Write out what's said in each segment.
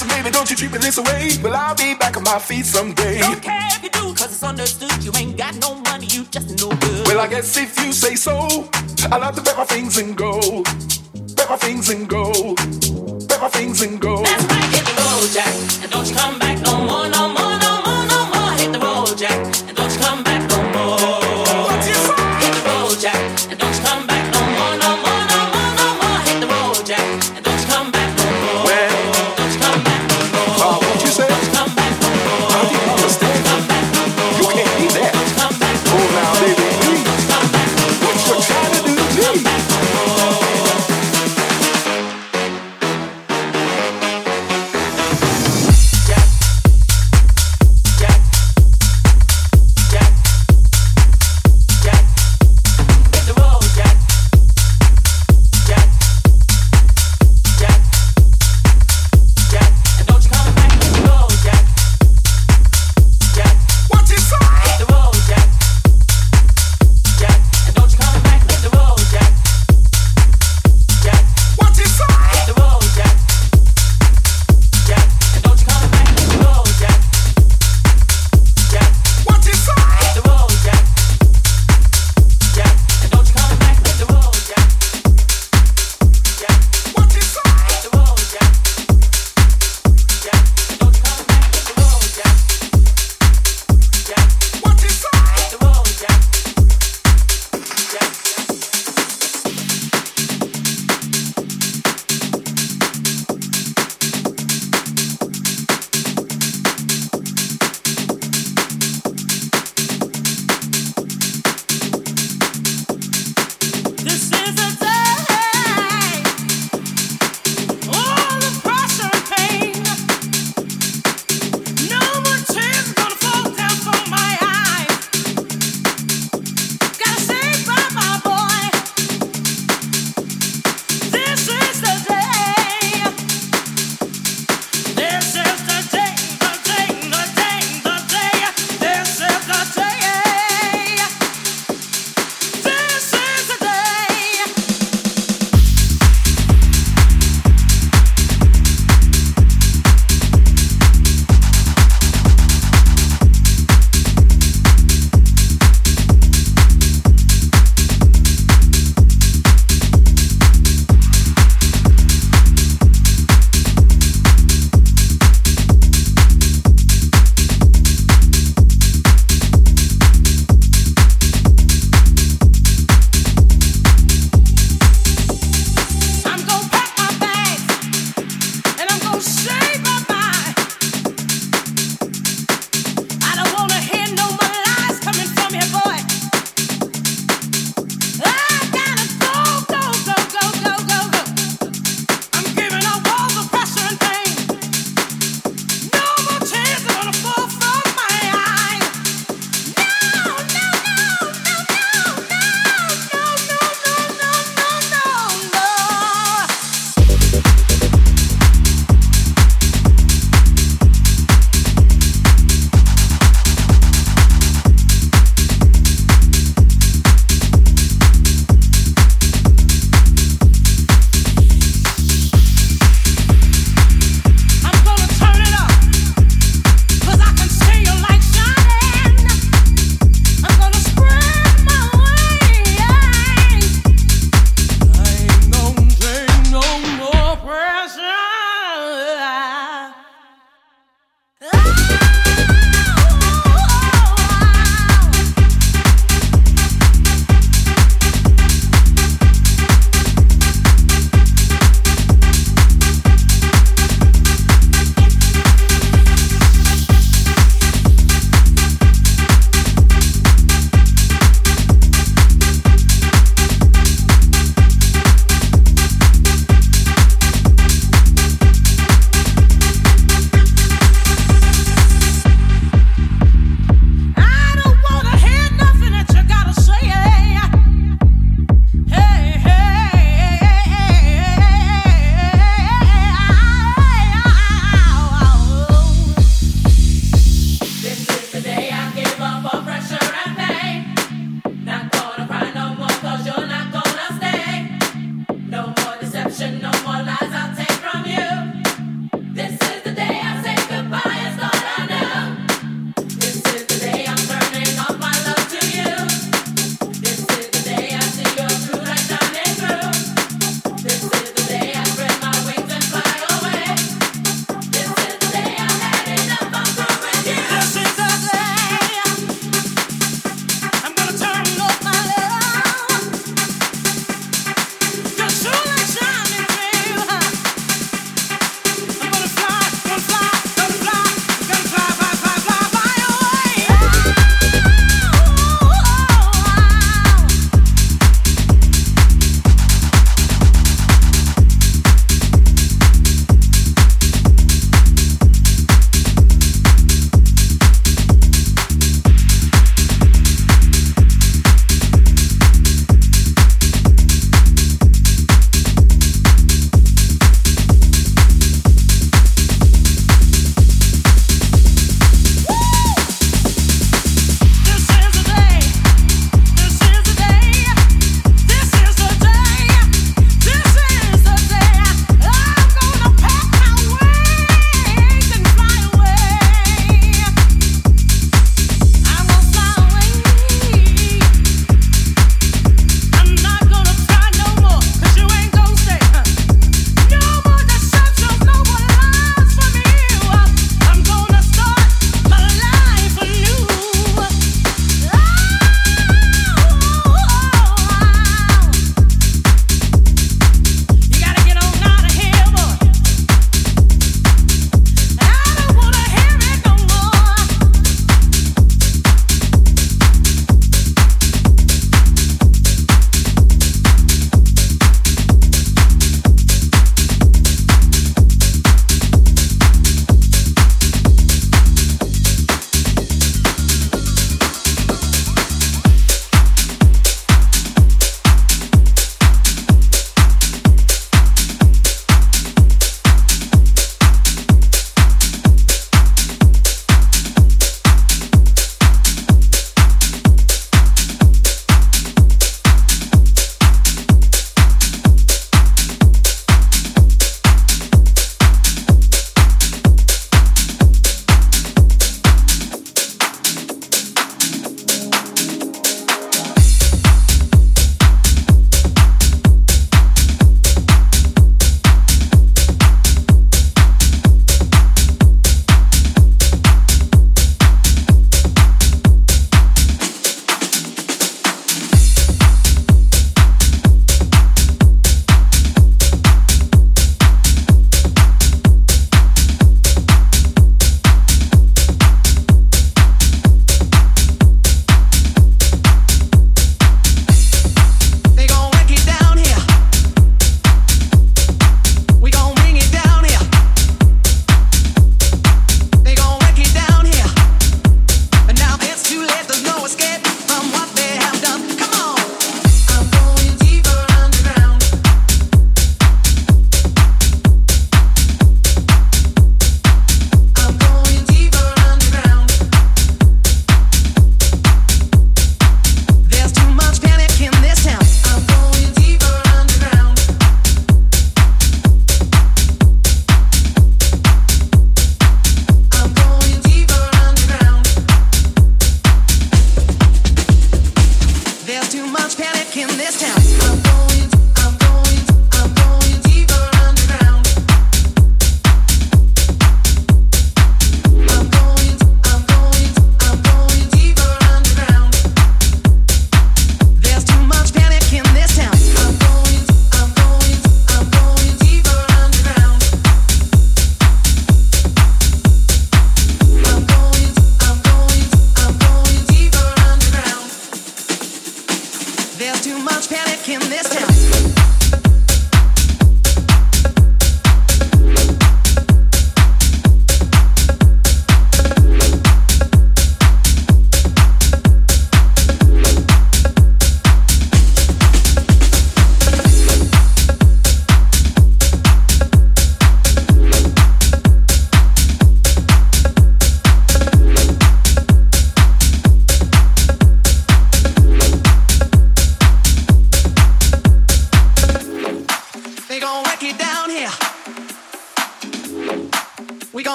Now, baby, don't you treat me this way. Well, I'll be back on my feet someday. Don't care if you do, cause it's understood. You ain't got no money, you just no good. Well, I guess if you say so, I'll have to pack my things and go. Pack my things and go. Pack my things and go. That's right, hit the road, Jack. And don't you come back no more, no more, no more, no more. Hit the road, Jack.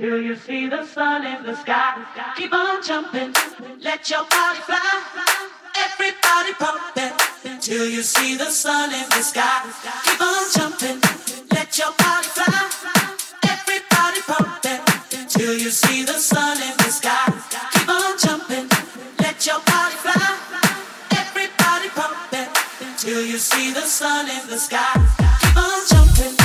Till you see the sun in the sky. Keep on jumping, let your body fly. Everybody pumping till you see the sun in the sky. Keep on jumping, let your body fly. Everybody pumping till you see the sun in the sky. Keep on jumping, let your body fly. Everybody pumping till you see the sun in the sky. Keep on jumping.